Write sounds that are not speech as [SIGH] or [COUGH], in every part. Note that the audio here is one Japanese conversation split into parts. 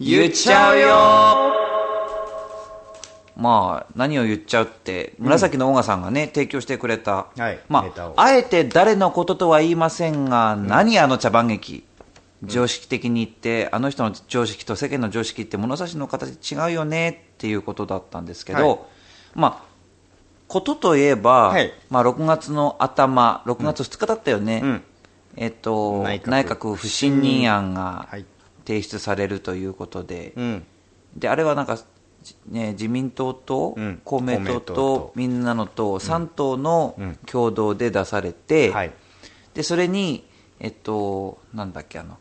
言っちゃうよ。まあ、何を言っちゃうって、紫のオガさんがね、提供してくれた、はいまあ、あえて誰のこととは言いませんが、何あの茶番劇。常識的に言って、あの人の常識と世間の常識って物差しの形違うよねっていうことだったんですけど、はい。まあ、ことといえば、はい。まあ、6月の頭、6月2日だったよね。うん。えっと、内閣内閣不信任案がはい提出されるということで、うん。であれはなんか、じね、自民党とうん。公明党とと。みんなの党、3党のうん。共同で出されて、はい。でそれに、えっと、なんだっけあの、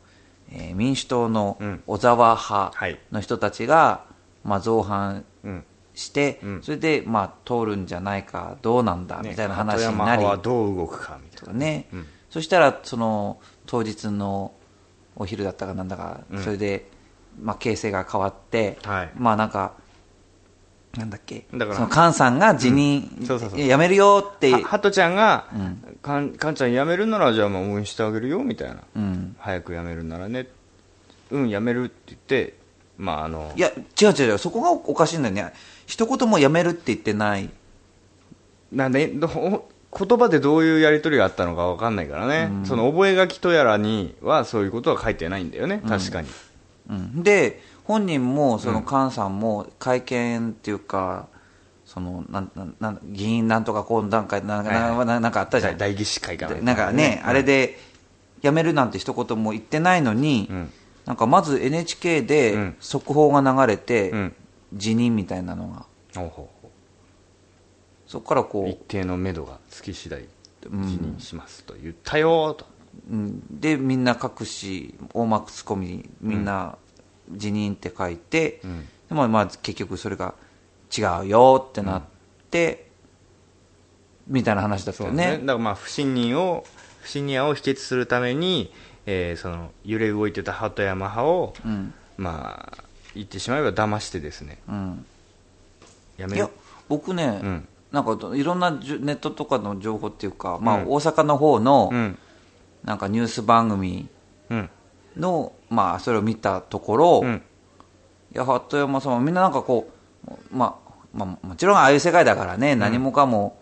えー民主党のうん。小沢派はい。の人たちが、まあ、造反うん。して、うん。それで、まあ、通るんじゃないかどうなんだ、ねみたいな話鳩になりどう動くかみたいなね、うん。そしたらその当日のお昼だったかなんだか、うん。それで、まあ、形勢が変わって、はい。まあなんかなんだっけだからその菅さんが辞任、うん。そうそうそう。いややめるよってはハトちゃんがうん「かんかんちゃん辞めるならじゃあもう応援してあげるよ」みたいな。うん、早く辞めるならね。うん辞めるって言ってまああのいや違う違う違うそこがおかしいんだよね。一言もやめるって言ってない。なんでど言葉でどういうやり取りがあったのか分かんないからね、その覚書とやらにはそういうことは書いてないんだよね。確かに、うん、で本人もその菅さんも会見っていうか、そのなんなんなん議員なんとかこう段階なんか,、はいはい。ななんかあったじゃん。代議士会かでなんかね、あれで辞めるなんて一言も言ってないのに、うん。なんかまず NHK うでん。速報が流れて、うん。辞任みたいなのが。ほうほう。ほそこからうこ一定の目処がつき次第辞任しますと言ったよと、う、うん、でみんな各紙大マスコミみんな辞任って書いて、うん。でもまあ結局それが違うよってなって、みたいな話だったよね。ね。だからまあ不信任を不信任案を否決するために、えーその揺れ動いてた鳩山派を、うん。まあ言ってしまえば騙してですね。うん。やめる。いや僕ね、うんなんかいろんなネットとかの情報っていうか、まあ、うん。大阪の方のうん。なんかニュース番組うん。の、まあ、それを見たところ、うん。いや鳩山さんはみんななんかこう、まあ、まあもちろんああいう世界だからね、何もかも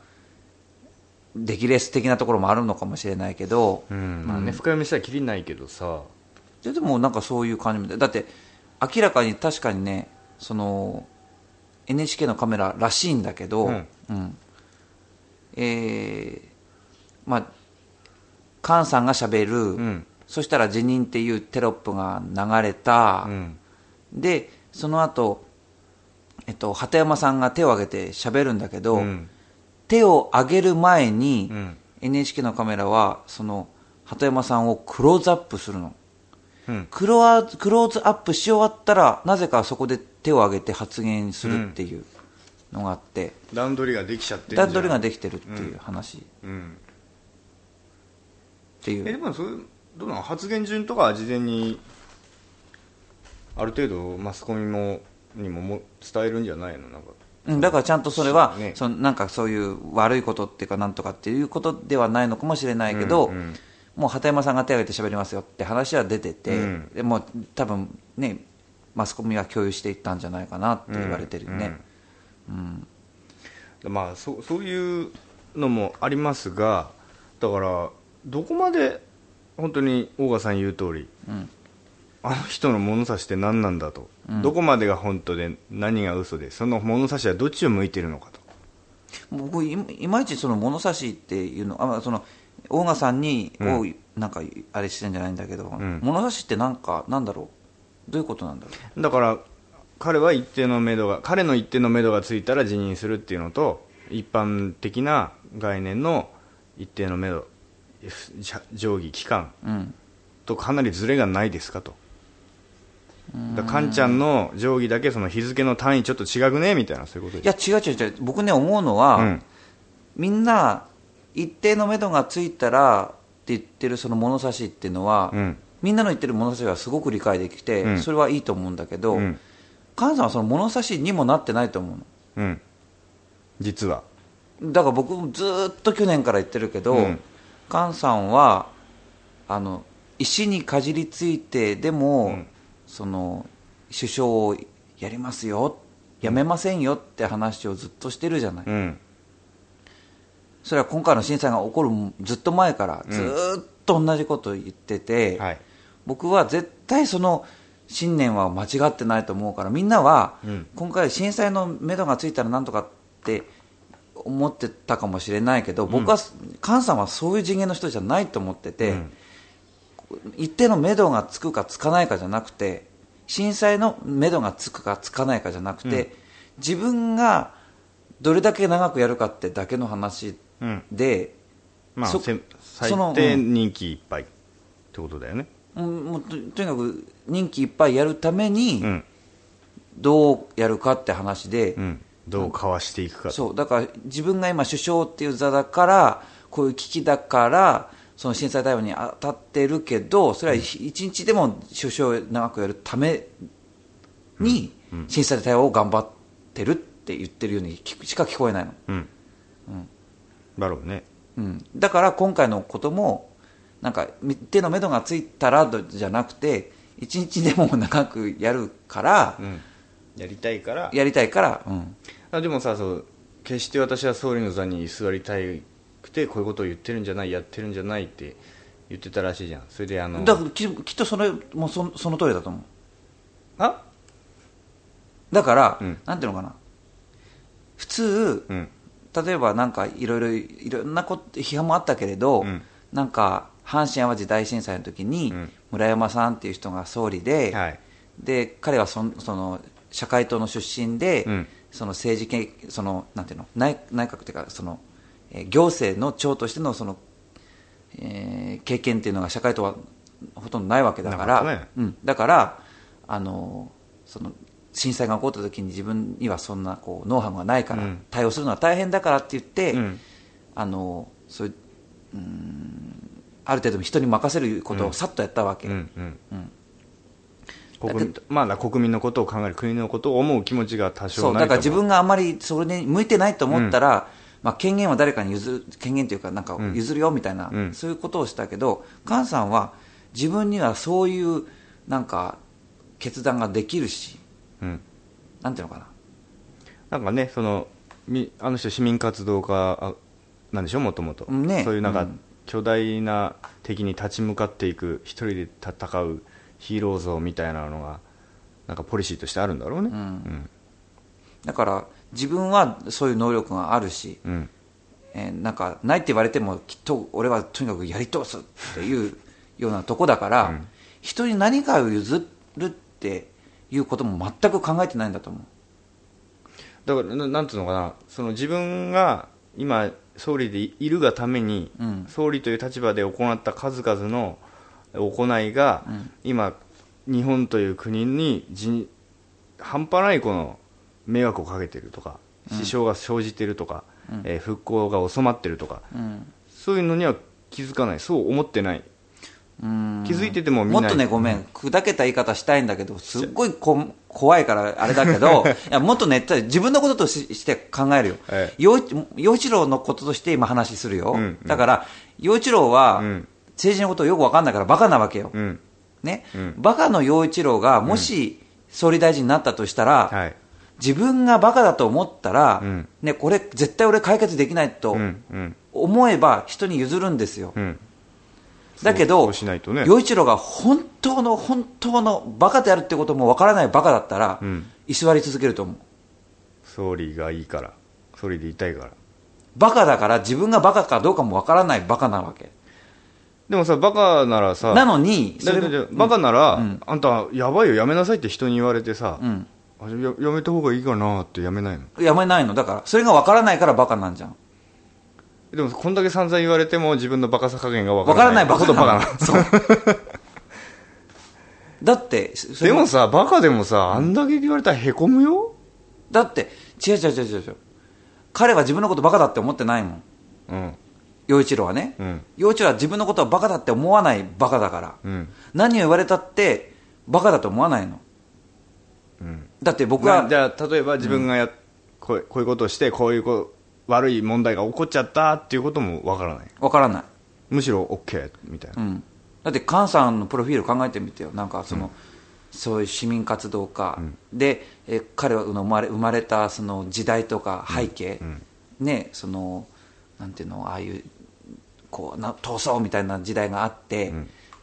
出来レース的なところもあるのかもしれないけど、うん。まあね。深読みしたらきりないけどさ。ででもなんかそういう感じだって明らかに確かにねその NHK のカメラらしいんだけど、うん。うん。えーまあ菅さんがしゃべる、ん。そしたら辞任っていうテロップが流れた、うん。でその後、えっと鳩山さんが手を挙げてしゃべるんだけど、うん。手を挙げる前に、うん。NHK のカメラはその鳩山さんをクローズアップするの。うん。クロアクローズアップし終わったらなぜかそこで手を挙げて発言するっていうのがあって、段取りができちゃって段取りができてるっていう話。っうん。ていう、えでもそういうどうなの発言順とかは事前にある程度マスコミもにもも伝えるんじゃないの？なんか。うんだからちゃんとそれは、ね。そのなんかそういう悪いことっていうかなんとかっていうことではないのかもしれないけど、うんうんもう鳩山さんが手を挙げて喋りますよって話は出てて、うん。でもう多分ねマスコミは共有していったんじゃないかなって言われてるよね、まあそうそういうのもありますがだからどこまで本当に大賀さん言う通り、ん。あの人の物差しって何なんだと、どこまでが本当で何が嘘でその物差しはどっちを向いてるのかと。僕いいまいちその物差しっていうのあまあその大賀さんに、をなんかあれしてんじゃないんだけど、ん。物差しってなんかなんだろう？どういうことなんだろだから彼は一定の目処が彼の一定の目処がついたら辞任するっていうのと一般的な概念の一定の目処定義期間う、うん、とかなりズレがないですかと。だからカンちゃんの定義だけその日付の単位ちょっと違くね？みたいなそういうこといや違う違う違う。僕ね思うのは、うん。みんな一定の目処がついたらって言ってるその物差しっていうのは、うん。みんなの言ってる物差しはすごく理解できて、うん。それはいいと思うんだけど、うん。菅さんはその物差しにもなってないと思うの。うん。実は。だから僕ずーっと去年から言ってるけど、うん。菅さんはあの石にかじりついてでも、うん。その首相をやりますよやめませんよって話をずっとしてるじゃない、うんそれは今回の震災が起こるずっと前からずーっと同じことを言ってて、はい。僕は絶対その信念は間違ってないと思うからみんなはうん。今回震災の目処がついたらなんとかって思ってたかもしれないけど僕は菅さんはそういう次元の人じゃないと思ってて、うん。一定の目処がつくかつかないかじゃなくて震災の目処がつくかつかないかじゃなくて、自分がどれだけ長くやるかってだけの話うんで、そまあせその最低人気いっぱいってことだよね。うんもうととにかく任期いっぱいやるためにうん。どうやるかって話で、うん。どうかわしていくか。とそう。だから自分が今首相っていう座だからこういう危機だからその震災対応に当たってるけどそれは一日でも首相を長くやるために震災対応を頑張ってるって言ってるようにしか聞こえないの、うんだろうね。うん、だから今回のこともなんか一定の目処がついたらじゃなくて一日でも長くやるからうん。やりたいから。やりたいから、うん、あでもさそう決して私は総理の座に居座りたくてこういうことを言ってるんじゃないやってるんじゃないって言ってたらしいじゃん。それであのだからききっとそれもうそその通りだと思う。あ？だから、うん。なんていうのかな。普通、うん例えばなんかいろいろいろんなこと批判もあったけれど、うん。なんか阪神・淡路大震災の時に、うん。村山さんっていう人が総理で、はい。で彼はそんその社会党の出身で、うん。その政治系そのなんていうの内内閣というかその、えー行政の長としてのその、えー経験っていうのが社会党はほとんどないわけだか、らね。うん、だからあのその震災が起こった時に自分にはそんなこうノウハウがないから、うん。対応するのは大変だからって言って、うん。あのそういうんある程度人に任せることをさっとやったわけ、まあ国民のことを考える国のことを思う気持ちが多少ないだから自分があまりそれに向いてないと思ったら、まあ、権限は誰かに譲る権限というかなんか譲るよみたいな、うん。そういうことをしたけど菅さんは自分にはそういうなんか決断ができるしうん。なんていうのかな。なんかねそのみあの人市民活動家あなんでしょもともとうんね。そういうなんか、うん。巨大な敵に立ち向かっていく一人で戦うヒーロー像みたいなのがなんかポリシーとしてあるんだろうね。うん。だから自分はそういう能力があるし、うん。えーなんかないって言われてもきっと俺はとにかくやり通すっていうようなとこだから、うん。人に何かを譲るっていうことも全く考えてないんだと思う。だからななんつうのかな。その自分が今総理でいるがために、うん。総理という立場で行った数々の行いが、今日本という国にじ半端ないこの迷惑をかけているとか支障が生じているとか、えー復興が収まっているとか、うん。そういうのには気づかない。そう思ってない。うん気づいてても見ない。もっとね、ごめん、砕けた言い方したいんだけど、すっごいこ怖いからあれだけど、[LAUGHS] いやもっとね、自分のこととしして考えるよ。ええ。陽一郎のこととして今話するよ。うんうん。だから、陽一郎はうん。政治のことをよくわかんないからバカなわけよ。うん。ね？うん。バカの陽一郎がもし総理大臣になったとしたら、はい。自分がバカだと思ったら、うん。ね、これ絶対俺解決できないとうんうん。思えば人に譲るんですよ。うんだけどね。陽一郎が本当の本当のバカであるってこともわからないバカだったら、うん。居座り続けると思う。総理がいいから総理でいたいから。バカだから自分がバカかどうかもわからないバカなわけ。でもさバカならさなのにそれバカなら、うん。あんたやばいよやめなさいって人に言われてさ、うん。あややめた方がいいかなってやめないの？やめないの。だからそれがわからないからバカなんじゃんでもこんだけ散々言われても自分のバカさ加減がわわからないバカほどバカな。そう。だってでもさバカでもさあんだけ言われたらへこむよ？だって違う違う違う違う違う。彼は自分のことバカだって思ってないもん。うん。陽一郎はね、うん。陽一郎は自分のことはバカだって思わないバカだから、うん。何を言われたってバカだと思わないの。うん。だって僕はなじゃあ例えば自分がや、こうこういうことをしてこういうこう悪い問題が起こっちゃったっていうこともわからない。わからない、むしろ OK みたいな、うん、だって菅さんのプロフィール考えてみてよ。なんかその、そういう市民活動家、でえ彼は生まれ生まれたその時代とか背景、ねそのなんていうのああいうこうな闘争みたいな時代があって、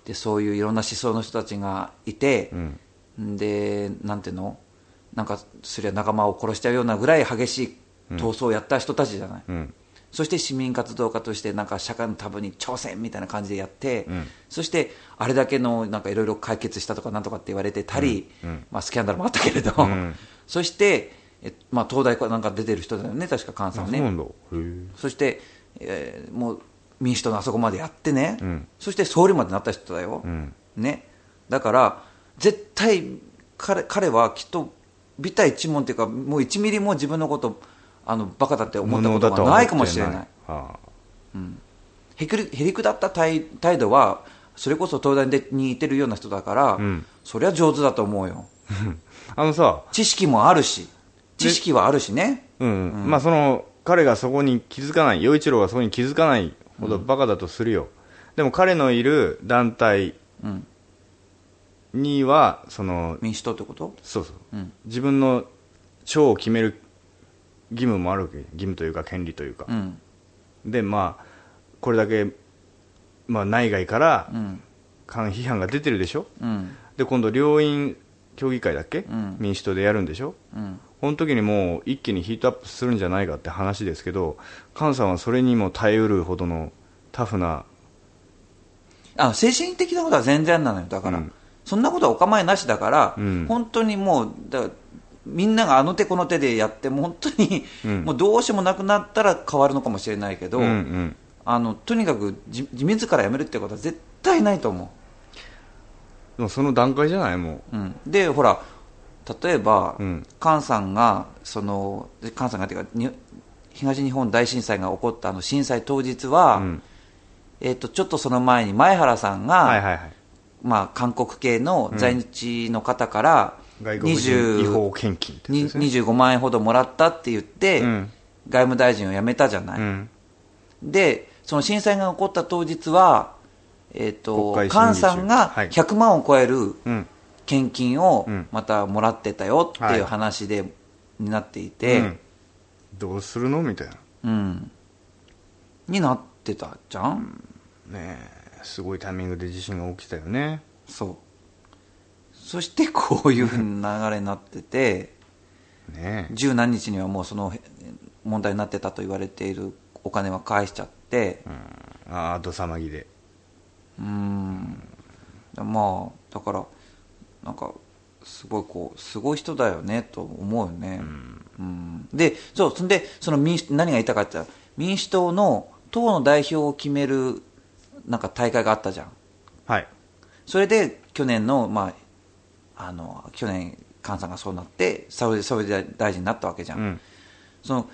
でそういういろんな思想の人たちがいて、でなんていうのなんかそれは仲間を殺しちゃうようなぐらい激しい闘争をやった人たちじゃない、うん。そして市民活動家としてなんか社会のタブに挑戦みたいな感じでやって、そしてあれだけのなんかいろいろ解決したとかなんとかって言われてたり、まあ、スキャンダルもあったけれど、そして、えまあ、東大かなんか出てる人だよね確か菅さんね。そして、えーもう民主党のあそこまでやってね、そして総理までなった人だよ、ね、だから絶対彼彼はきっと美体一問っていうかもう1ミリも自分のことあのバカだって思ったことがないかもしれない。あへくりへりくだった態態度はそれこそ東大でにいてるような人だから、ん。そりゃ上手だと思うよ。あ [LAUGHS] あのさ。知識もあるし知識はあるしね。うん、まあその彼がそこに気づかない陽一郎がそこに気づかないほどバカだとするよ、でも彼のいる団体うん。にはその民主党ってこと？そうそう、うん。自分の長を決める義務もあるわけ義務というか権利というか、うん。でまあこれだけ、まあ、内外からうん。反批判が出てるでしょ？うん。で今度両院協議会だっけ、ん。民主党でやるんでしょ？うん。この時にもう一気にヒートアップするんじゃないかって話ですけど菅さんはそれにも耐えうるほどのタフなあ精神的なことは全然なのよ。だから、うん。そんなことはお構いなしだから、うん。本当にもうだからみんながあの手この手でやっても本当に、うん。もうどうしようもなくなったら変わるのかもしれないけど、うんうん。あのとにかく自自ら辞めるってことは絶対ないと思でもその段階じゃない？もう、うん、でほら例えば、うん。菅さんがその菅さんがっていうかに東日本大震災が起こったあの震災当日は、う、うん、えっとちょっとその前に前原さんが、はいはいはい。まあ、韓国系の在日の方から外国人20違法献金ってやつですね。25万円ほどもらったって言って、うん。外務大臣を辞めたじゃない、うん。でその震災が起こった当日は、えっと菅さんがはい。100万を超えるうん。献金をうん。またもらってたよっていうはい話で、になっていうん。て、どうするのみたいな。うん。になってたじゃん、ねえすごいタイミングで地震が起きたよね。そうそしてこういう流れになっててねえ。十何日にはもうそのへ問題になってたと言われているお金は返しちゃって。ああどさまぎでうん。まあだからなんかすごいこうすごい人だよねと思うよね、うん。でそうそんでその民主何が言いたかったら民主党の党の代表を決めるなんか大会があったじゃん。はい。それで去年の,、まあ、あの去年菅さんがそうなって総理大臣になったわけじゃん、うん。その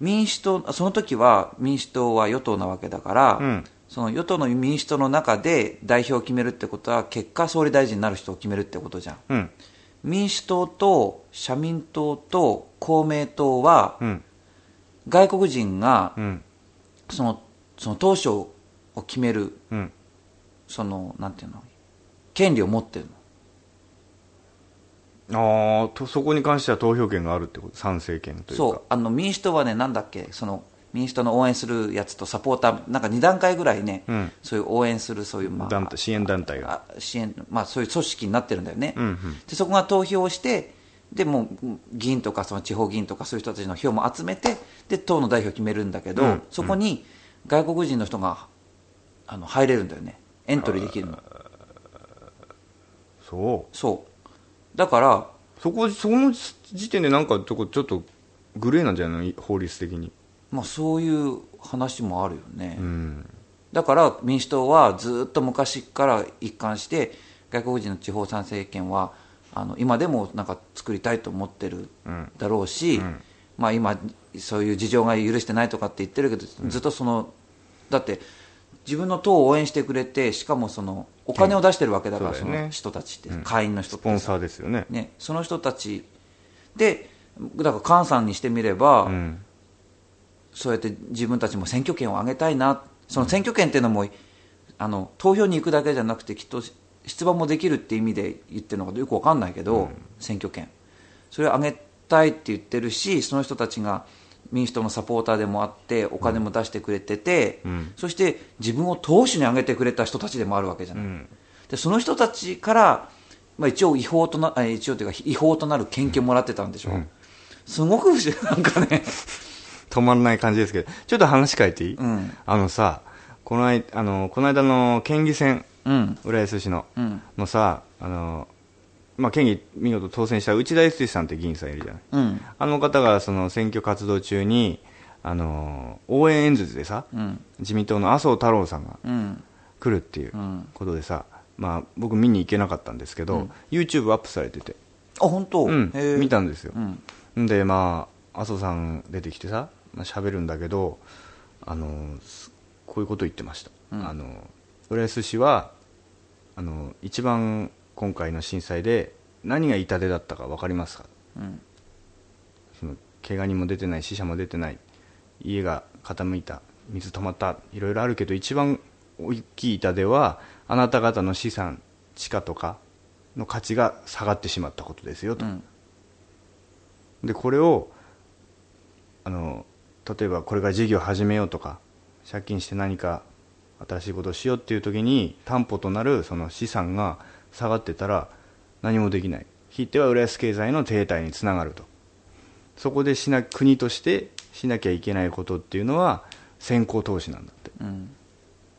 民主党その時は民主党は与党なわけだから、うん。その与党の民主党の中で代表を決めるってことは結果総理大臣になる人を決めるってことじゃん。うん。民主党と社民党と公明党はうん。外国人がうん。そのその党首を決めるうん。そのなんていうの権利を持ってるのああとそこに関しては投票権があるってこと？賛成権というか。そう。あの民主党はねなんだっけ？その民主党の応援するやつとサポーターなんか2段階ぐらいね、うん。そういう応援するそういう、まあ、団体支援団体が。あ支援、まあ、そういう組織になってるんだよね、うんうん。でそこが投票をしてでもう議員とかその地方議員とかそういう人たちの票も集めてで党の代表を決めるんだけど、うんそこに外国人の人があの入れるんだよね。エントリーできるの。そう。そうだからそこその時点でなんかちょこちょっとグレーなんじゃないの？法律的に。まあ、そういう話もあるよね、うん。だから民主党はずっと昔から一貫して外国人の地方参政権はあの今でもなんか作りたいと思ってるうん。だろうし、うん。まあ、今そういう事情が許してないとかって言ってるけど、ずっとそのだって自分の党を応援してくれてしかもそのお金を出してるわけだから、そそうだよね。の人たちって、うん。会員の人ってスポンサーですよね。ね、その人たち。でだから菅さんにしてみれば、うん。そうやって自分たちも選挙権を上げたいな。その選挙権っていうのもあの投票に行くだけじゃなくてきっと出馬もできるって意味で言ってるのかよくわかんないけど、選挙権。それを上げたいって言ってるしその人たちが民主党のサポーターでもあってお金も出してくれてて、そして自分を党首に上げてくれた人たちでもあるわけじゃない、でその人たちから、まあ、一応違法となあ一応というか違法となる献金をもらってたんでしょ、すごく不思議なんかね。止まらない感じですけど、ちょっと話変えていい、ん。あのさ、この間、あの、この間の県議選、うん。浦安市の、うん。のさ、あの、まあ、県議見事当選した内田康さんって議員さんいるじゃない。うん。あの方がその選挙活動中に、あの、応援演説でさ、うん。自民党の麻生太郎さんがうん。来るっていううん。ことでさ、まあ、僕見に行けなかったんですけど、YouTube アップされてて、あ本当、うん。見たんですよ、うん。んでまあ麻生さん出てきてさまあ喋るんだけどあのすこういうこと言ってました、うん。あの浦安市はあの一番今回の震災で何が痛手だったか分かりますか？うん。その怪我人も出てない死者も出てない家が傾いた水止まったいろいろあるけど一番大きい痛手はあなた方の資産地価とかの価値が下がってしまったことですよと、うん。でこれをあの例えばこれから事業を始めようとか借金して何か新しいことをしようっていう時に担保となるその資産が下がってたら何もできない。ひいては浦安経済の停滞につながると。そこでしな国としてしなきゃいけないことっていうのは先行投資なんだって。うん。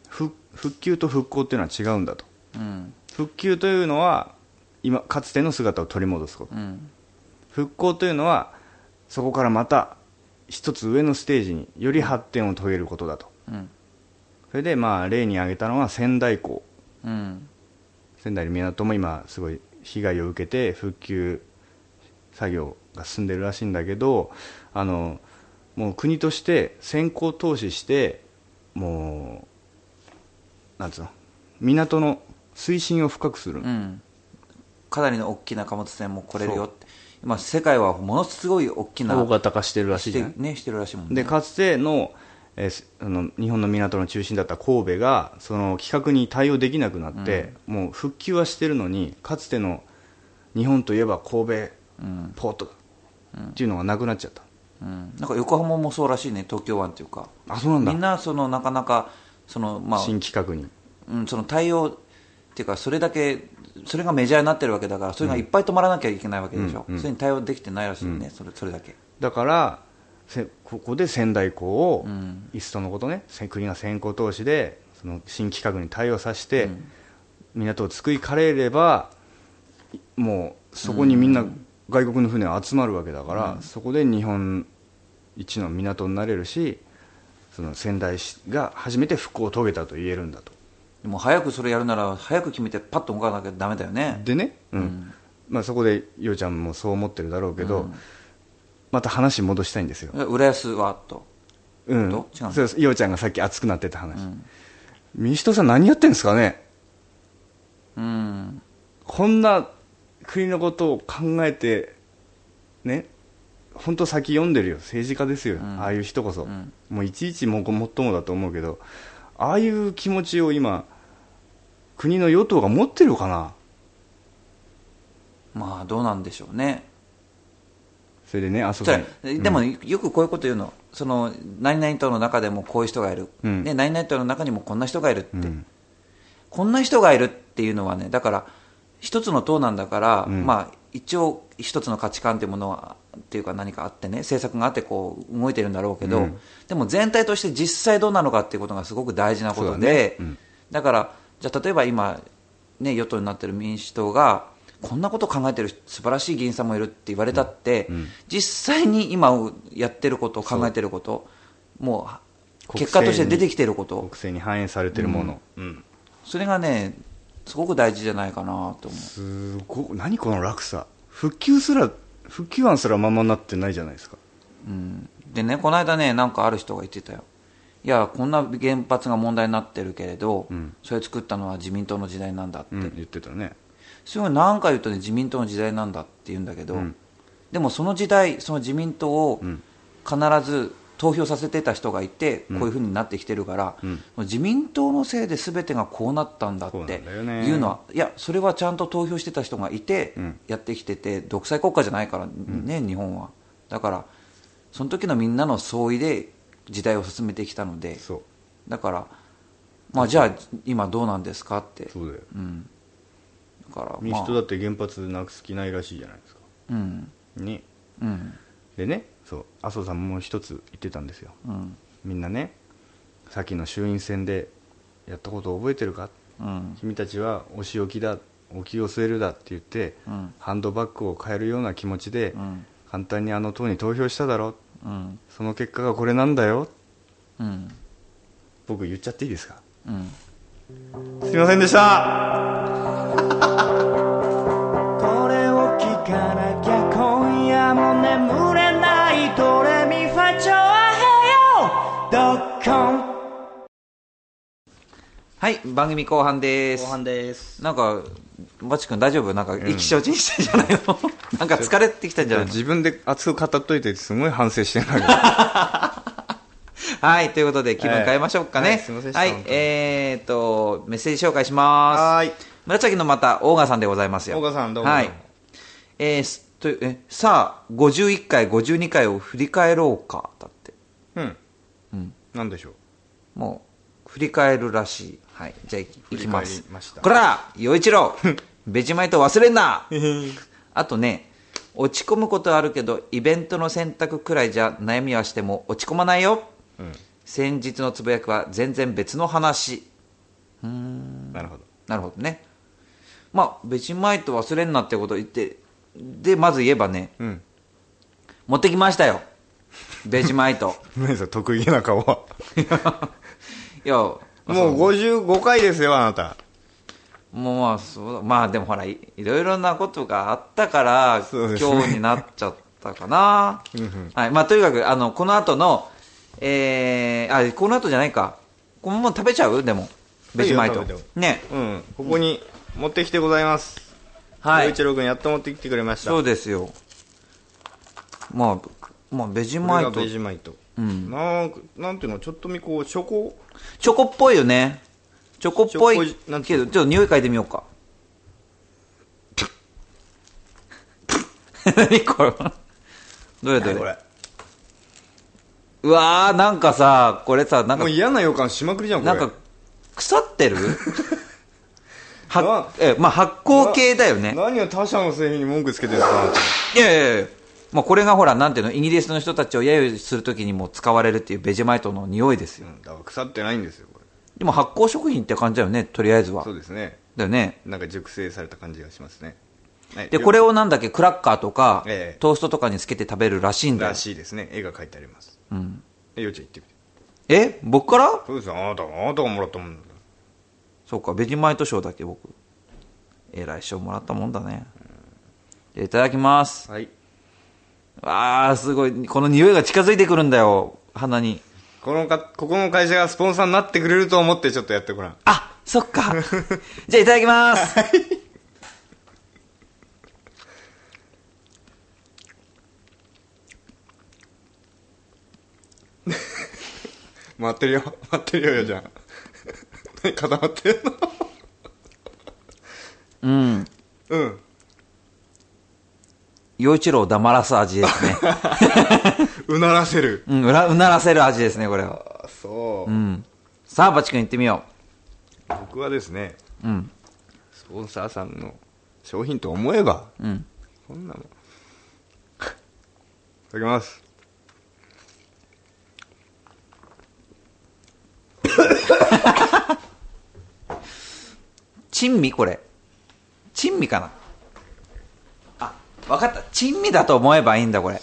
復復旧と復興っていうのは違うんだと。うん。復旧というのは今かつての姿を取り戻すこと。うん。復興というのはそこからまた一つ上のステージにより発展を遂げることだと。うん。それでまあ例に挙げたのは仙台港。うん仙台の港も今すごい被害を受けて復旧作業が進んでるらしいんだけどあのもう国として先行投資してもうなんつうの港の水深を深くする、うん。かなりの大きな貨物船も来れるよって。今世界はものすごい大きな大型化してるらしいしじゃない？てねしてるらしいもんね。でかつての,、えーすあの日本の港の中心だった神戸がその規格に対応できなくなって、もう復旧はしてるのにかつての日本といえば神戸うん。ポートっていうのがなくなっちゃった、うん、なんか横浜もそうらしいね東京湾っていうか。あそうなんだ。みんなそのなかなかそのまあ新規格に。うん、その対応っていうかそれだけそれがメジャーになってるわけだからそれがいっぱい止まらなきゃいけないわけでしょ、うんうん。それに対応できてないらしいね、それそれだけ。だからせここで仙台港を、ん。いっそのことねせ国が先行投資でその新規格に対応させて、港を作りかれればいもうそこにみんな外国の船が集まるわけだから、そこで日本一の港になれるしその仙台市が初めて復興を遂げたと言えるんだと。でも早くそれやるなら早く決めてパッと動かなきゃダメだよね。でね、うん。まあ、そこでようちゃんもそう思ってるだろうけど、また話戻したいんですよ。え浦安はと？うん、そうです。ようちゃんがさっき熱くなってた話、民主党さん何やってんですかね？うん。こんな国のことを考えてね本当先読んでるよ。政治家ですよ、ああいう人こそ、ん。もういちいちもうもっともだと思うけどああいう気持ちを今国の与党が持ってるかな？まあどうなんでしょうねそれでねあそそこでもよくこういうこと言うの。その何々党の中でもこういう人がいる、うん。ね、何々党の中にもこんな人がいるって、うん。こんな人がいるっていうのはねだから一つの党なんだから、うん。まあ一応一つの価値観っていうものはっていうか何かあってね政策があってこう動いてるんだろうけど、うん。でも全体として実際どうなのかっていうことがすごく大事なことそうだでね。うん。だからじゃあ例えば今、ね、与党になってる民主党がこんなことを考えてる素晴らしい議員さんもいるって言われたって、うんうん。実際に今やってること考えてることもう国結果として出てきてること。国政に反映されてるもの、うん。それがねすごく大事じゃないかなと思う。すご何この落差。復旧すら復旧案すらままになってないじゃないですか。うん、でねこの間ねなんかある人が言ってたよ。いやこんな原発が問題になってるけれど、うん。それ作ったのは自民党の時代なんだって、うん言ってたねすごい何回言うとね自民党の時代なんだって言うんだけど、うん。でもその時代その自民党をうん。必ず投票させてた人がいて、こういうふうになってきてるから、自民党のせいで全てがこうなったんだっていうのは、いや、それはちゃんと投票してた人がいて、やってきてて、独裁国家じゃないからね、日本は。だから、その時のみんなの総意で時代を進めてきたので、だから、まあ、じゃあ、今どうなんですかって。そうだよ。だから、民主党だって原発なくす気ないらしいじゃないですか。うん、ね。うん、でねそう麻生さんも一つ言ってたんですよ。うん、みんなねさっきの衆院選でやったことを覚えてるか？うん、君たちはお仕置きだお気を据えるだって言って、うん。ハンドバッグを変えるような気持ちで、うん。簡単にあの党に投票しただろ？うん、その結果がこれなんだよ？うん、僕言っちゃっていいですか？うん。すいませんでした。これを聞かなきゃ今夜も眠れないドレミファチョアヘヨドッコン。はい、番組後半です。後半です。なんか、バチ君大丈夫？なんか、意気消沈してんじゃないの？[LAUGHS] なんか疲れてきたんじゃないの？自分で熱く語っといてすごい反省してるんだけど [LAUGHS] はい、ということで気分変えましょうかね。はいすいはいえーと、メッセージ紹介します。はーい紫のまた、大川さんでございますよ。大川さんどうもはい。えーすとえさあ、51回、52回を振り返ろうか、だって。うんうん。なんでしょうもう、振り返るらしい。はい。じゃあ、いいきますました。こら陽一郎 [LAUGHS] ベジマイト忘れんな [LAUGHS] あとね、落ち込むことはあるけど、イベントの選択くらいじゃ悩みはしても落ち込まないよ。うん先日のつぶやきは全然別の話。なるほど。なるほどね。まあ、ベジマイト忘れんなってことを言って、で、まず言えばね、うん。持ってきましたよ。ベジマイト。[LAUGHS] 何それ得意げな顔は。[LAUGHS] いや、もう55回ですよあなた。もうまあそう。だまあでもほらいいろいろなことがあったから、ね。今日になっちゃったかな。はい。まあとにかくあのこの後のえー、あこの後じゃないか。このまま食べちゃう？でも。ベジマイトね。うん。ここに持ってきてございます。はい。陽一郎君やっと持ってきてくれました。そうですよ。まあまあベジマイト。これがベジマイト。うん。なんかなんていうの？ちょっとみこう。チョコ？チョコっぽいよね。チョコっぽいけどちょっと匂い嗅いでみようか。[LAUGHS] 何これ？どれどれ？うわーなんかさこれさなんかもう嫌な予感しまくりじゃんこれ。なんか腐ってる？[LAUGHS] はなえまあ発酵系だよね。何を他社の製品に文句つけてるんですかいやいやいやまあこれがほらなんていうのイギリスの人たちを揶揄するときにも使われるっていうベジマイトの匂いですよ。うんだから腐ってないんですよこれ。でも発酵食品って感じだよねとりあえずは。そうですね。だよね。なんか熟成された感じがしますね。はい。でこれをなんだっけクラッカーとか、ええ。トーストとかにつけて食べるらしいんだよ。らしいですね。絵が描いてありますうん、えようちゃん言ってみて。え僕から？そうですよ。あなたがあなたがもらったもんだかそうかベジマイト賞だっけ僕。えらい賞もらったもんだね。いただきます。らはい。あーすごい。この匂いが近づいてくるんだよ鼻に。このかここの会社がスポンサーになってくれると思ってちょっとやってごらん。あそっか。じゃあいただきます待ってるよ。[LAUGHS] 待ってるよよちゃん。[LAUGHS] 何固まってるの？うん。うん。陽一郎を黙らす味ですね。[LAUGHS] うならせる。うんうらうならせる味ですねこれは。あそう、うん。さあバチ君行ってみよ僕はですねううん。スポンサーさんの商品と思えばうん。こんなもん。いただきます珍味これ。珍味かな。あわかった。珍味だと思えばいいんだこれ。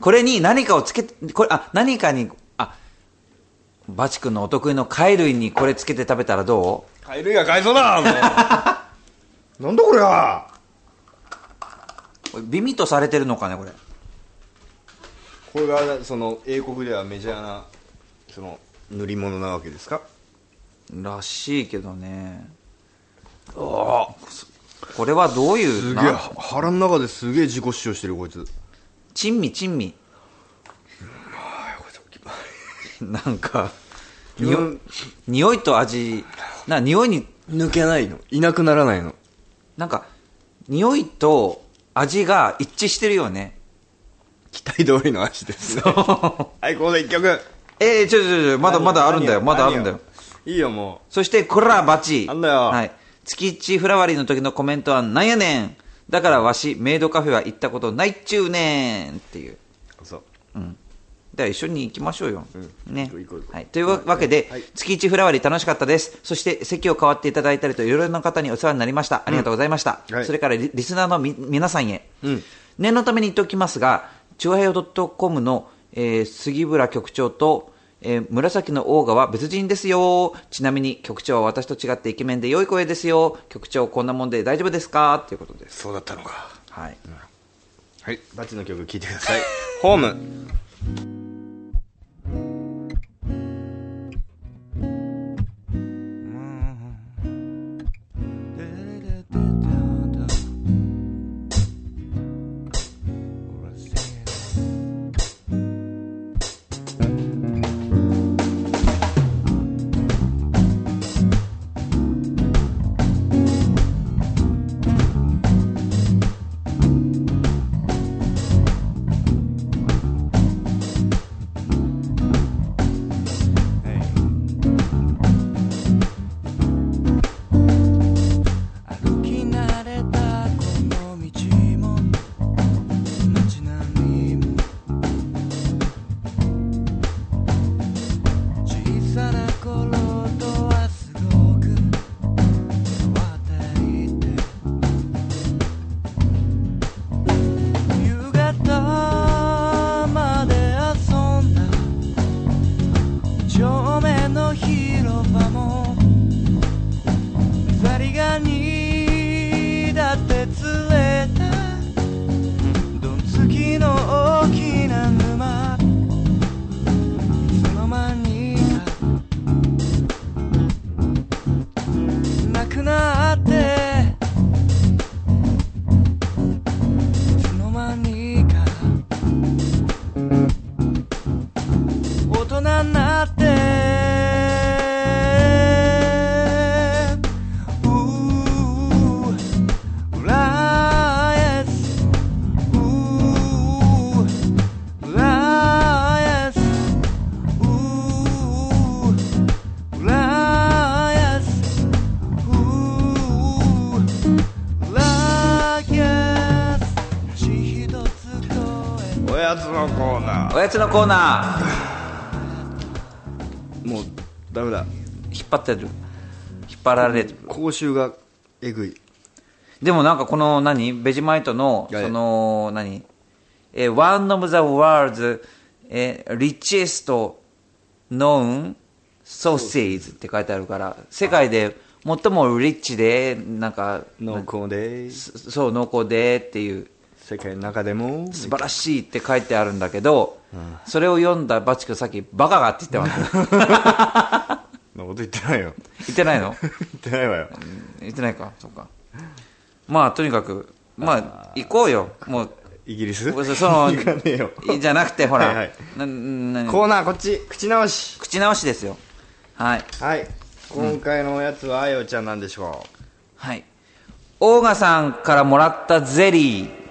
これに何かをつけてこれあ何かにあバチ君のお得意の貝類にこれつけて食べたらど貝類が買いそうだもう。[LAUGHS] なんだこれは。うこれ美味とされてるのかねこれ。これがその英国ではメジャーなその塗り物なわけですか？らしいけどね。あこれはどういうすげえな腹の中ですげえ自己主張してるこいつ。珍味珍味。[LAUGHS] なんか、自分匂いと味、な、匂いに、抜けないの。いなくならないの。なんか、匂いと味が一致してるよね。期待通りの味ですね。はいここで一曲えー、ちょちょちょ、まだまだあるんだよ、まだあるんだよ。いいよもそして、こらバチ。なんだよはい。月一フラワリーの時のコメントはなんやねん。だからわし、メイドカフェは行ったことないっちゅうねんっていう。うそうでは一緒に行きましょうよ。う行こう行こ。うはい。というわけで、はい月一フラワリー楽しかったです。そして席を変わっていただいたりといろいろな方にお世話になりました。ありがとうございました。はいそれからリリスナーのみ皆さんへ。うん念のために言っておきますが、チュア .com の、えー杉村局長と、えー紫のオーガは別人ですよ。ちなみに局長は私と違ってイケメンで良い声ですよ。局長こんなもんで大丈夫ですか？ということです。そうだったのかはい。はいバチの曲聴いてください [LAUGHS] ホームナおやつのコーナー。もうダメだ。ー。引っ張ってる。引っ張られてる。口臭がえぐい。でもなんかこの何？ベジマイトの、はいその、何？えー One of the world's、えー richest known sausages って書いてあるから、世界で最もリッチで、なんか、濃厚で。そそう、濃厚でっていう、世界の中でも素晴らしいって書いてあるんだけど、それを読んだバチ君さっき、バカがって言ってます。そんなこと言ってないよ言ってないの？言ってないわよ言ってないか、そうか。まあ、とにかく、まあ、行こうよ。もう、イギリス？その行かねえよじゃなくて、ほら、はいはいコーナーこっち口直し口直しですよ。はい。はい今回のおやつはあよちゃんなんでしょはい。オーガさんからもらったゼリー。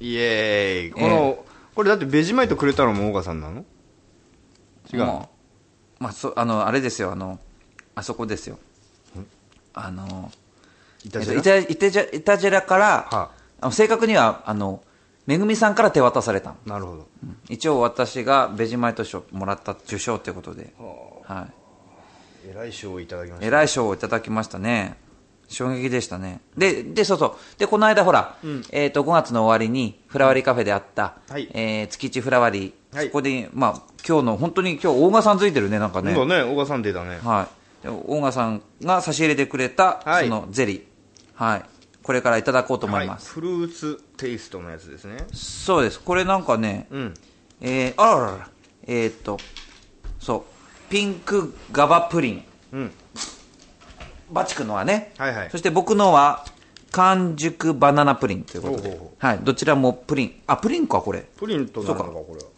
うイエーイ。この、これだってベジマイトくれたのもオーガさんなの？違うもうまあ、そ、あの、あれですよ、あの、あそこですよ。あの、いたじら？えっとイタイタジェイタジェラから、はあ。の正確には、あの、めぐみさんから手渡されたの。なるほど。一応私がベジマイト賞もらった受賞ということで、はえらい。賞をいただきましい。た偉い賞をいただきましたね。衝撃でしたね。で、で、そうそう。で、この間ほら、えっ、と、5月の終わりに、フラワリーカフェであった、はいえー月一フラワリー、はいそこで、まあ、今日の、本当に今日、大賀さんついてるね、なんかね。そうだねオーガさん出たねはい。で大賀さんが差し入れてくれた、はいそのゼリー。はい。これからいただこうと思います。はい、フルーツテイストのやつですねそうです。これなんかね、うんえー、あららら、えーっと、そう、ピンクガバプリン。うんバチ君のはね、はいはい。そして僕のは完熟バナナプリンということで、ほうほうほはい、どちらもプリン、あ、プリンか、これ。プリントなのかこれ。は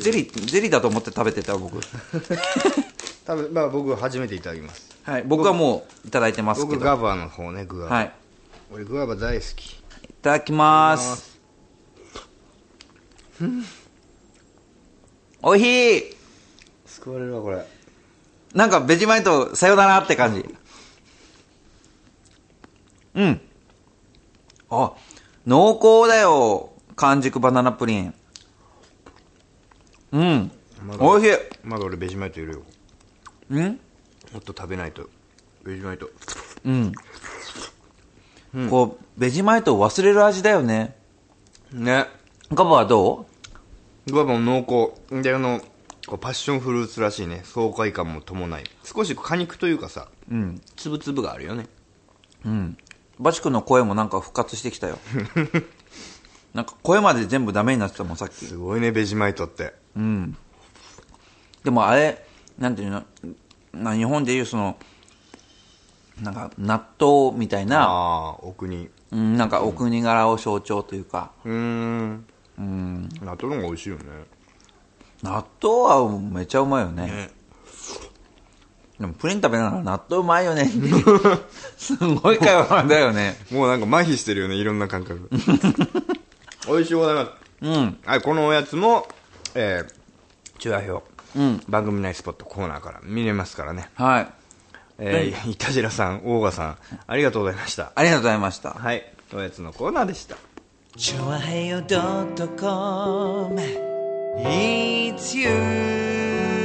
ゼリーゼリーだと思って食べてた僕。[LAUGHS] 多分まあ僕初めていただきます。はい。僕はもういただいてますけど。僕ガバの方ねグアバ、はい。俺グアバ大好き。いただきます。おいしい。救われるわこれ。なんかベジマイトさよならって感じうん。あ濃厚だよ完熟バナナプリン。うん。おいしい。まだ俺ベジマイトいるよ。うん？もっと食べないと。ベジマイト。うん、こうベジマイトを忘れる味だよね。ね。ガバはどグアバも濃厚。であのこうパッションフルーツらしいね。爽快感も伴い。少し果肉というかさううん。つぶつぶがあるよね。うんバチ君の声もなんか復活してきたよ。[LAUGHS] なんか声まで全部ダメになってたもんさっき。すごいねベジマイトって。うん。でもあれなんていうの？な日本でいうそのなんか納豆みたいな、ああ奥に。うん、なんかお国柄を象徴というか、うーん。うん、納豆の方が美味しいよね。納豆はめっちゃうまいよねでもプリン食べながら納豆うまいよね。[LAUGHS] すごい会話だよね。もうなんか麻痺してるよねいろんな感覚。[LAUGHS] 美味しいございます。うん。はいこのおやつもえー、中和表。うん。番組内スポットコーナーから。見れますからね。はい。えー、いたじらさん大賀さんありがとうございました。ありがとうございました。はい。おやつのコーナーでした。チョアヘヨドットコム。It's you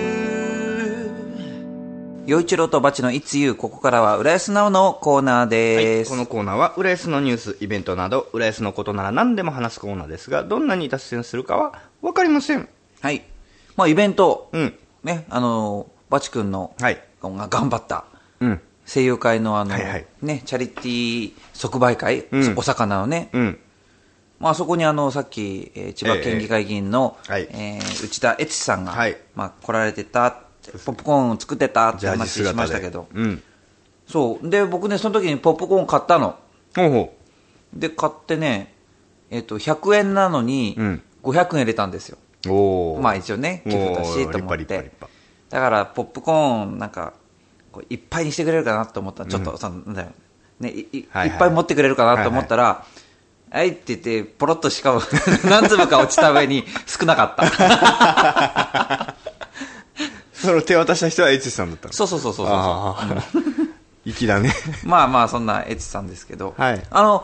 陽一郎とバチのいつゆここからは浦安直のコーナーです、このコーナーは浦安のニュースイベントなど浦安のことなら何でも話すコーナーですがどんなに脱線するかは分かりません。はい。まあ、イベント、うん。ね、あの、バチ君の、はい。が頑張った、うん。声優会のあの、はいはい。ね、チャリティー即売会、うん。お魚のね、うん。まあ、そこにあの、さっき、えー千葉県議会議員の、ええはいえー内田悦さんが、はい。まあ、来られてたポップコーンを作ってたって話しましたけど、うんそう。で、僕ね、その時にポップコーン買ったの。で、買ってね、えっ、と、100円なのにうん、500円入れたんですよ。うおおまあ一応ね、寄付だしと思って派。だから、ポップコーン、なんか、こういっぱいにしてくれるかなと思ったら、ちょっと、そのなんだよ。ね、いいはいはいいっぱい持ってくれるかなと思ったら、はいって言って、ポロッとしかも、[LAUGHS] 何粒か落ちた上に少なかった。その手渡した人はエチさんだったの？そうそうそうそうそう。粋だね。まあまあ、そんなエチさんですけど。はい。あの、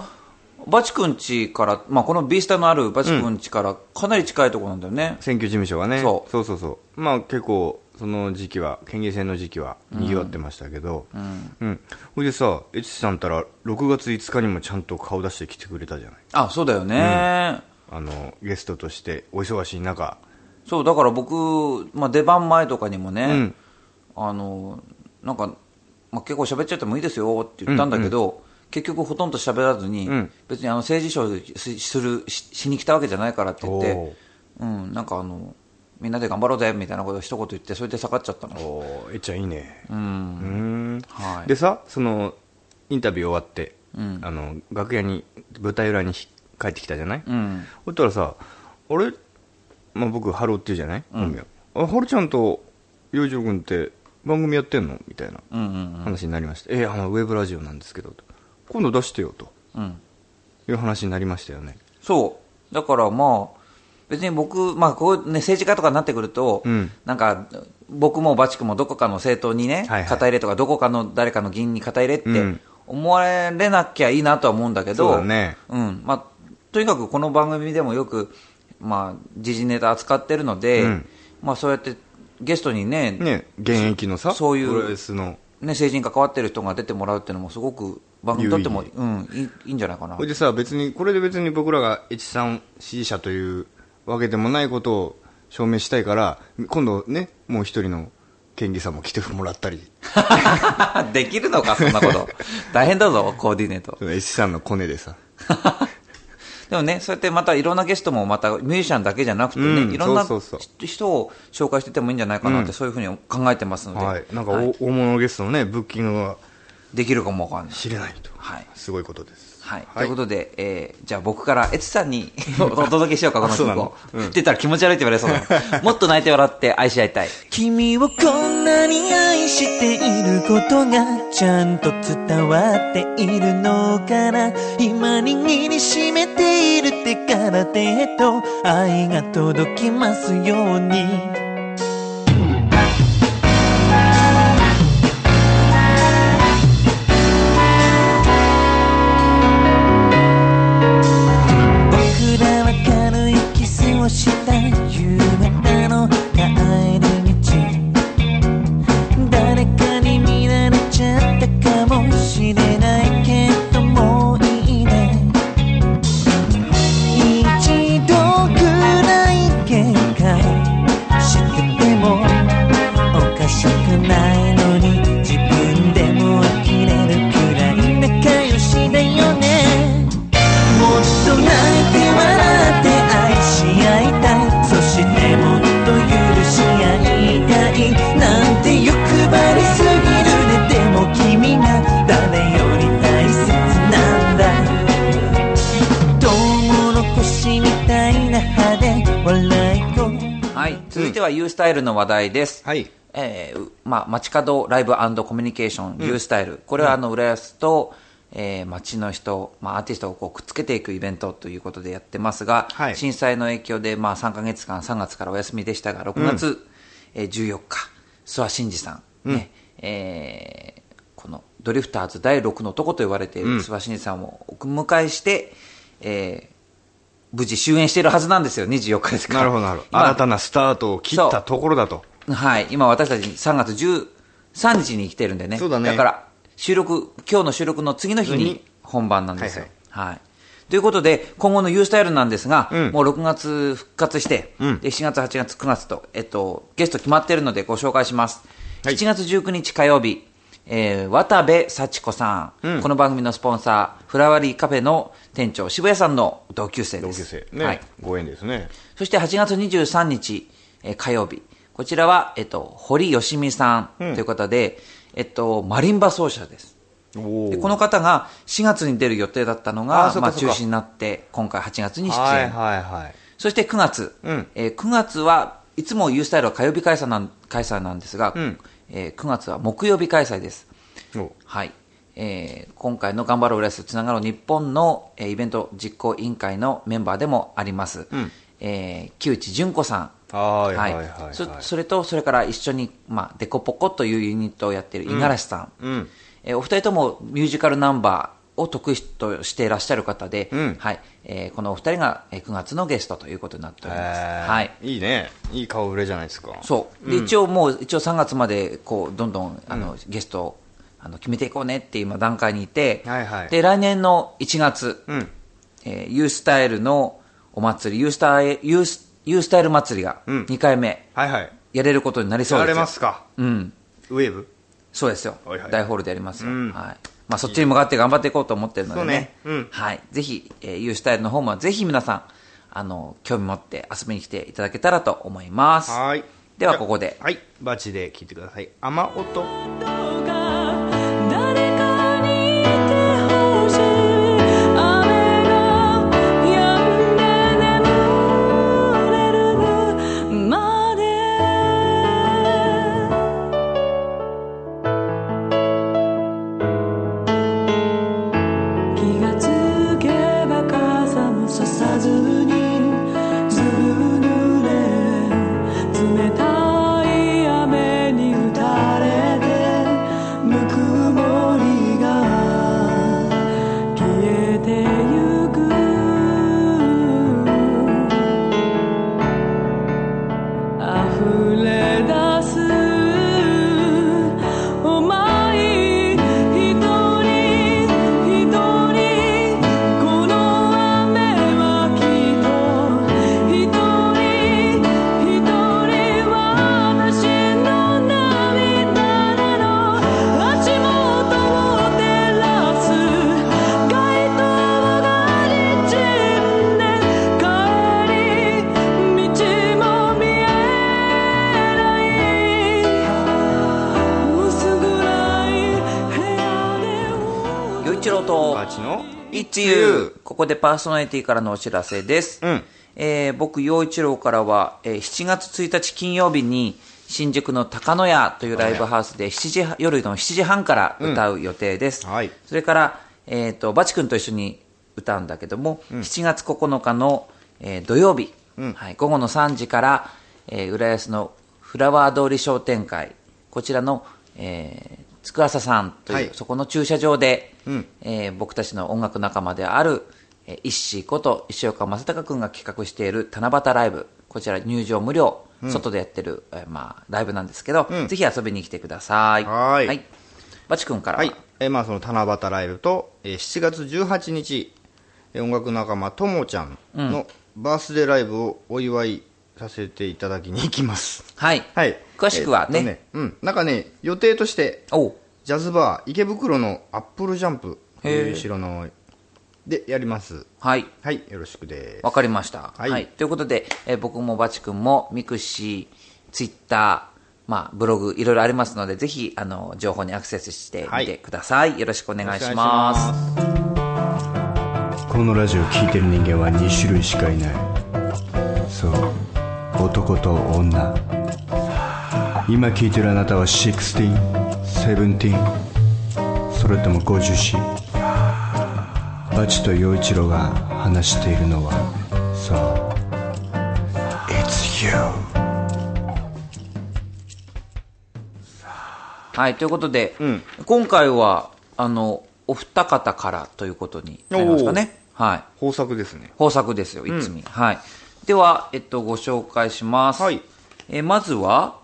バチ君家から、まあこのビースタのあるバチ君家からかなり近いところなんだよね。選挙事務所がね。そう。そうそうそう。まあ結構その時期は県議選の時期はにぎわってましたけど。うん、ほいでさエチさんたら6月5日にもちゃんと顔出して来てくれたじゃない。あ、そうだよね。あのゲストとしてお忙しい中そう、だから僕、まあ、出番前とかにもね、うん。あの、なんか、まあ、結構喋っちゃってもいいですよって言ったんだけど、結局ほとんど喋らずに、うん。別にあの政治賞しするししに来たわけじゃないからって言ってお、うん、なんかあの、みんなで頑張ろうぜみたいなことを一言言って、それで下がっちゃったの。おーえっちゃんいいね。う。うん。んはい。でさそのインタビュー終わって、あの楽屋に舞台裏にひ帰ってきたじゃない、うん。そしたらさあれ、まあ、僕ハルって言うじゃない、本名。あハルちゃんと洋一郎君って番組やってんの？みたいなうんうん話になりました、えあのウェブラジオなんですけどと。今度出してよと。うん。うん。いう話になりましたよね。そう。だからまあ、別に僕、まあこうね、政治家とかになってくると、うん。なんか、僕もバチ君もどこかの政党にね、はいはい。肩入れとか、どこかの誰かの議員に肩入れってうん。思われなきゃいいなとは思うんだけど、そうだね。うん。まあ、とにかくこの番組でもよく、まあ、時事ネタ扱ってるので、うんまあそうやってゲストにね、ね、ね現役のさそういうプロレスの政治に関わってる人が出てもらうっていうのもすごく番組にとっても、有うん、いいいいんじゃないかなほい。でさ別にこれで別に僕らが H さん支持者というわけでもないことを証明したいから今度ねもう一人の県議さんも来てもらったり [LAUGHS] できるのか、そんなこと。大変だぞ、コーディネート。H さんのコネでさ [LAUGHS] でもね、そうやってまたいろんなゲストもまたミュージシャンだけじゃなくてね、うんいろんな人を紹介しててもいいんじゃないかなって、うんそういうふうに考えてますので、はい。なんか大物ゲストのねブッキングができるかもわかんない。知れないと、はい。すごいことですはい。はいということで、えーじゃあ僕から、エツさんに [LAUGHS] お届けしようか、この曲をの？って言ったら気持ち悪いって言われそうだ。[LAUGHS] もっと泣いて笑って愛し合いたい。君をこんなに愛していることがちゃんと伝わっているのかな今握りしめている手から手へと愛が届きますように街角ライブコミュニケーション、U スタイル。これはあの、浦安と、えー街の人、まあ、アーティストをこうくっつけていくイベントということでやってますが、はい震災の影響で、まあ、3ヶ月間、3月からお休みでしたが、6月、えー14日、諏訪真二さん、ね、えーこのドリフターズ第6の男と言われている諏訪真二さんをお迎えして、えー無事終演しているはずなんですよ、24日ですから。なるほど、なるほど。今新たなスタートを切ったところだと。はい。今私たち3月13日に来てるんでね。そうだねから、収録、今日の収録の次の日にに本番なんですよ。ははいい、ということで、今後の U スタイルなんですが、うんもう6月復活して、うんで7月、8月、9月と、えっと、ゲスト決まってるのでご紹介します。はい7月19日火曜日、えー渡部幸子さん,、うんこの番組のスポンサー、フラワリーカフェの店長、渋谷さんの同級生です。同級生。ね。はい。ご縁ですね。そして8月23日、えー火曜日。こちらは、えっと、堀吉美さんという方で、えっと、マリンバ奏者です。おでこの方が4月に出る予定だったのあが、まあ、中止になって、今回8月に出演。はいはいはい。そして9月、うんえー9月はいつも U スタイルは火曜日開催なん開催なんですが、うんえー9月は木曜日開催です。おはい。えー今回の頑張ろうレースつながろう日本の、えーイベント実行委員会のメンバーでもあります、うんえー木内純子さん。はいはいはいはいそそれと、それから一緒に、まあ、デコポコというユニットをやっている五十嵐さん。うん。えーお二人ともミュージカルナンバーを得意としていらっしゃる方で、うんはい。えーこのお二人がえー9月のゲストということになっております。はい。いいね。いい顔ぶれじゃないですか。そう。で、一応もう、一応3月まで、こう、どんどん、あの、ゲストを、あの、決めていこうねっていう今段階にいて、はいはいで、来年の1月、うん。えー、ユースタイルのお祭り、ユースタイル、ユース、ユースタイル祭りがうん2回目、はいはい。やれることになりそうやですよ。れますか？うん。ウェーブ？そうですよ。はいはい大ホールでやりますよ。うんはい。まあ、そっちに向かって頑張っていこうと思ってるのでね。そうねうんはい。ぜひ、えー、ユースタイルの方もぜひ皆さん、あの、興味持って遊びに来ていただけたらと思います。はい。では、ここで。はい。バチで聞いてください。雨音。パーソナリティからのお知らせです。うん。えー僕、陽一郎からは、えー7月1日金曜日に、新宿の高野屋というライブハウスで7時、夜の7時半から歌う予定です。うんはい。それから、えっ、と、バチ君と一緒に歌うんだけども、7月9日の、えー土曜日、はい、午後の3時から、えー浦安のフラワー通り商店会、こちらの、えー、つくあささんという、はい。そこの駐車場で、うん。えー僕たちの音楽仲間である、えー、石井こと石岡正隆君が企画している七夕ライブ、こちら入場無料、外でやってる、えーまあ、ライブなんですけど、ぜひ遊びに来てください。はーいバチ君からは、はい。えーまあその七夕ライブと、えー7月18日、えー音楽仲間ともちゃんのバースデーライブをお祝いさせていただきに行きます。はい。はい。詳しくはねえーっとうん。なんかね、予定として、ジャズバー池袋のアップルジャンプ、へーえー後ろのでやります。はい。はい、よろしくです。わかりました。は。はいいということで、えー僕もバチ君もミクシー、ツイッター、まあ、ブログ、いろいろありますので、ぜひ、あの、情報にアクセスしてみてください。よろしくお願いします。このラジオ聴いてる人間は2種類しかいないそう男と女今聴いてるあなたは 16?17? それとも 50? バチと陽一郎が話しているのはそう It's you はい、ということで、ん今回は、あの、お二方からということになりますかね。はい。豊作ですね。豊作ですよ、いつみ。はい。では、えっと、ご紹介します。はいえまずは、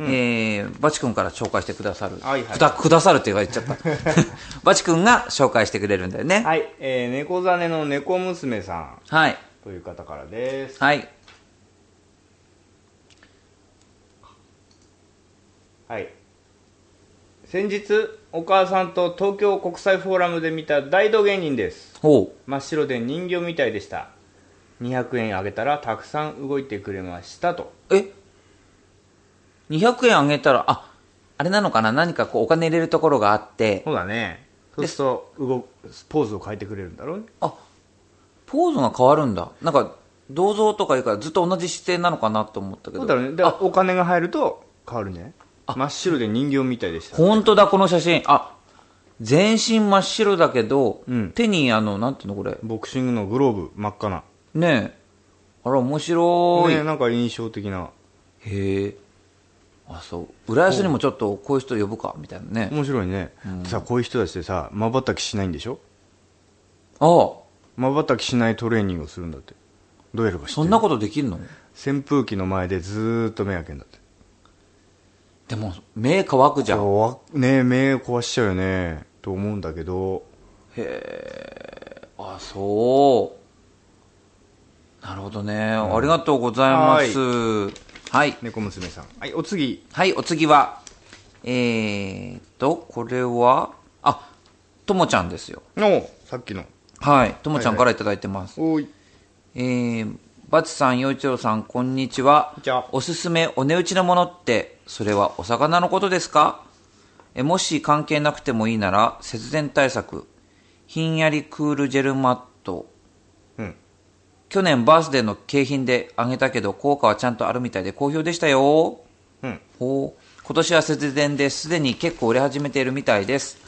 えーバチ君から紹介してくださる。はいはいくだ、くださるって言っちゃった。[LAUGHS] バチ君が紹介してくれるんだよね。はい、えー、猫ザネの猫娘さんはい。という方からです。はい。はい。先日、お母さんと東京国際フォーラムで見た大道芸人です。ほ真っ白で人形みたいでした。200円あげたらたくさん動いてくれましたと。う。え ?200 円あげたら、あ、あれなのかな？何かこうお金入れるところがあって、そうだね。そうすると動く、ポーズを変えてくれるんだろうね。あ、ポーズが変わるんだ。なんか、銅像とかいうからずっと同じ姿勢なのかなと思ったけど。そうだね。だお金が入ると変わるんじゃない真っ白で人形みたいでした。本当だ、この写真。あ、全身真っ白だけど、うん手にあの、なんていうのこれ？ボクシングのグローブ、真っ赤な。ねえ。あら、面白い。ね、なんか印象的な。へえ。あ、そう。浦安にもちょっとこういう人呼ぶか、みたいなね。面白いね。さ、こういう人たちでさ、瞬きしないんでしょ？あ瞬きしないトレーニングをするんだって。どうやるか知ってる？そんなことできるの？扇風機の前でずーっと目開けんだって。でも、目乾くじゃん。わねえ目壊しちゃうよね。と思うんだけど、あ、そう。なるほどね。ありがとうございます。はい。猫娘さん。はい、お次。はい、お次は、えーっと、これは、あ、ともちゃんですよ。の、さっきの。はい、ともちゃんからいただいてます。おい。えー、バツさん、よいちろさん、こんにちは。おすすめお値打ちのものって、それはお魚のことですか？えもし関係なくてもいいなら、節電対策、ひんやりクールジェルマット、うん。去年バースデーの景品であげたけど、効果はちゃんとあるみたいで好評でしたよ。うん。ほう今年は節電です。でに結構売れ始めているみたいです。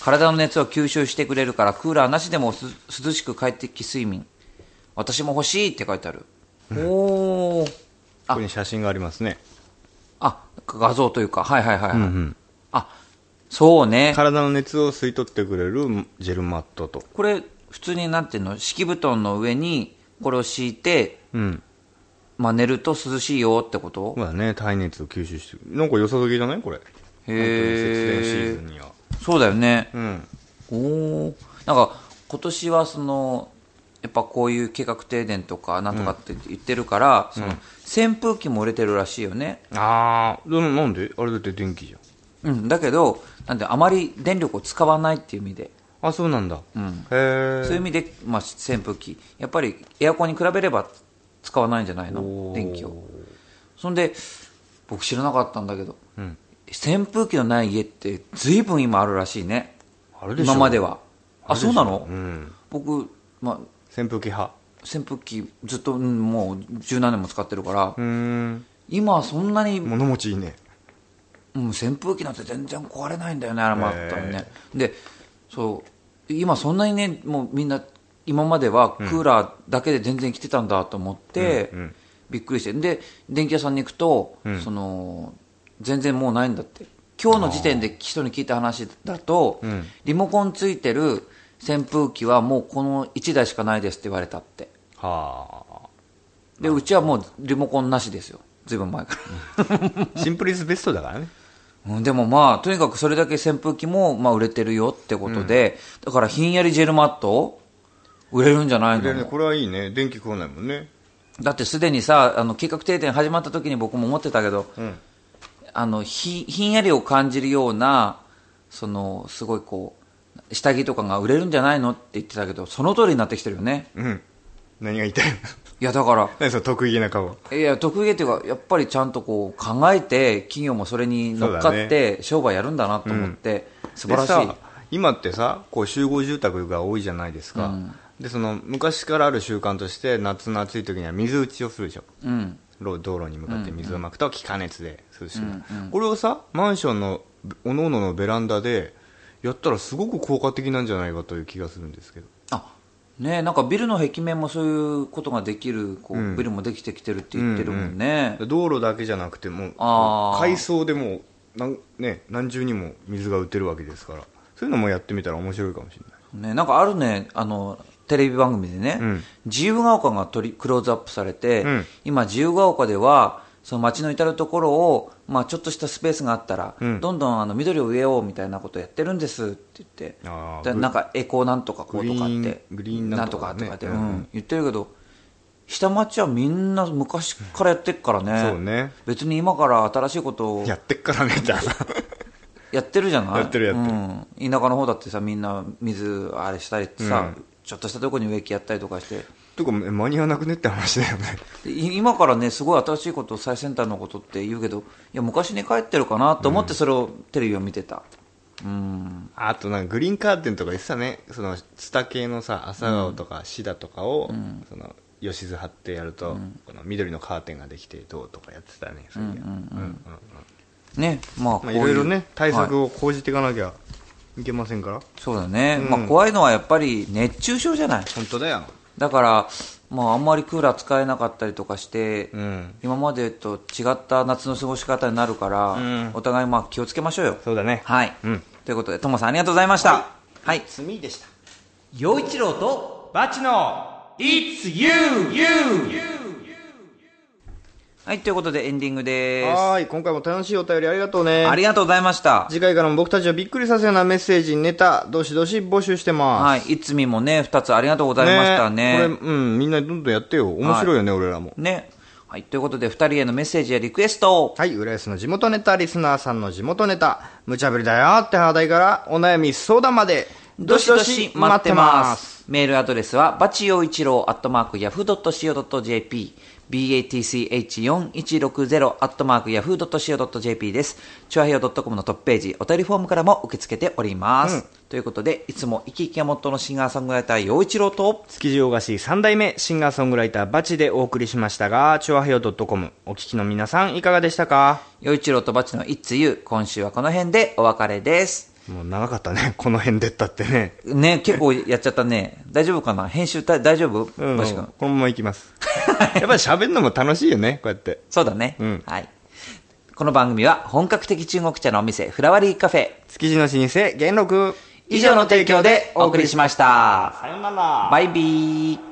体の熱を吸収してくれるからクーラーなしでもす涼しく快適睡眠。私も欲しいって書いてある、おおここに写真がありますね。あ画像というか。はいはいはい、はい。ん。あそうね。体の熱を吸い取ってくれるジェルマットと。これ普通になんていうの敷布団の上にこれを敷いて、うん。まあ、寝ると涼しいよってこと？まあね、耐熱を吸収して。なんか良さそうじゃない？これ。へ本当に節電シーえズンには。そうだよね、うん。おおなんか今年はそのやっぱこういう計画停電とかなんとかって言ってるから、その扇風機も売れてるらしいよね、あー、でもなんで？あれだって電気じゃん。うん、だけどなんであまり電力を使わないっていう意味で、あ、そうなんだ。うん、へー。そういう意味で、まあ、扇風機。やっぱりエアコンに比べれば使わないんじゃないの？電気を。そんで僕知らなかったんだけど、うん。扇風機のない家って随分今あるらしいね。あるでしょ。今までは。あそうなの、うん。僕、まあ、扇風機派。扇風機ずっと、うんもう十何年も使ってるから、今はそんなに、物持ちいいね。うん、扇風機なんて全然壊れないんだよねあれもあったらね、でそう今そんなにねもうみんな今まではクーラーだけで全然来てたんだと思って、うんうん。びっくりして。で電気屋さんに行くと、その全然もうないんだって。今日の時点で人に聞いた話だと、ん。リモコンついてる扇風機はもうこの1台しかないですって言われたって。はでうちはもうリモコンなしですよ。ずいぶん前から。あシンプルイズベストだからね。うんでもまあ、とにかくそれだけ扇風機もまあ売れてるよってことで、だからひんやりジェルマット売れるんじゃないの？でね。これはいいね。電気食わないもんね。だってすでにさ、あの計画停電始まった時に僕も思ってたけど、ん。あのひひんやりを感じるような、そのすごいこう、下着とかが売れるんじゃないの？って言ってたけど、その通りになってきてるよね。うん。何が言いたいの？いやだから、何その得意げな顔。いや、得意げっていうか、やっぱりちゃんとこう考えて、企業もそれに乗っかって商売やるんだなと思って、素晴らしい。今ってさこう集合住宅が多いじゃないですか、でその昔からある習慣として夏の暑い時には水打ちをするでしょ。うん。ろ道路に向かって水をまくと気化熱で涼しくなる、これをさマンションのおのののベランダでやったらすごく効果的なんじゃないかという気がするんですけど。あねなんかビルの壁面もそういうことができるこう、うん。ビルもできてきてるって言ってるもんね、道路だけじゃなくても海藻でもなん、ね、何重にも水が売ってるわけですから。そういうのもやってみたら面白いかもしれない。ねなんかあるねあのテレビ番組でね、うん。自由が丘が取りクローズアップされて、うん。今自由が丘ではその街の至るところを、まあ、ちょっとしたスペースがあったら、うん。どんどんあの緑を植えようみたいなことをやってるんですって言ってあーグでなんかエコなんとかこうとかってグリーングリーンなんとかね。とかって、ううんん、言ってるけど下町はみんな昔からやってっからね,、そうね。別に今から新しいことをやってっからねじゃあ。やってるじゃない？やってるやってる。うん、田舎の方だってさみんな水あれしたりってさ、うん。ちょっとしたところに植木やったりとかしてとかえ間に合わなくねって話だよね。今からねすごい新しいこと最先端のことって言うけどいや昔に帰ってるかなと思ってそれをテレビを見てた。うん。あとなんかグリーンカーテンとか言ってたね。そのツタ系のさ朝顔とかシダとかを、その吉津貼ってやると、この緑のカーテンができてどうとかやってたねそういや。うんうんうん。ねまあいういろいろね対策はい。を講じていかなきゃいけませんから、そうだね、うん。まあ、怖いのはやっぱり熱中症じゃない。本当だよだから、まあ、あんまりクーラー使えなかったりとかして、うん。今までと違った夏の過ごし方になるから、うん。お互いまあ気をつけましょうよ。そうだね。はい、うん。ということで、ともさんありがとうございました。はい。罪でした。陽一郎と、バチの It's you, you! はい、ということでエンディングです。はーい今回も楽しいお便りありがとうねありがとうございました。次回からも僕たちをびっくりさせるようなメッセージネタどしどし募集してますはい、いつみもね、二つありがとうございましたね。これうんみんなどんどんやってよ面白いよね、俺らもね。はい、ということで、二人へのメッセージやリクエスト。はい、浦安の地元ネタリスナーさんの地元ネタ、無茶ぶりだよって話題からお悩み相談まで、どしどし待ってます。メールアドレスは、バチ陽一郎アットマークヤフー .co.jp、batch4160 アットマークヤフー .co.jp です。チュアヘヨ .com のトップページ、お便りフォームからも受け付けております。ということで、いつも生き生きがモットーのシンガーソングライター陽一郎と、築地大菓子三代目シンガーソングライターバチでお送りしましたが、チョアヘヨ .com お聞きの皆さんいかがでしたか？陽一郎とバチの It's You、今週はこの辺でお別れです。もう長かったね、[LAUGHS] この辺でったってね。ね、結構やっちゃったね。大丈夫かな？編集た大丈夫？うん。このままいきます。[LAUGHS] やっぱり喋るのも楽しいよね、こうやって。そうだね。うんはい。この番組は本格的中国茶のお店、フラワリーカフェ。築地の老舗、元禄。以上の提供でお送りしました。さよなら。バイビー。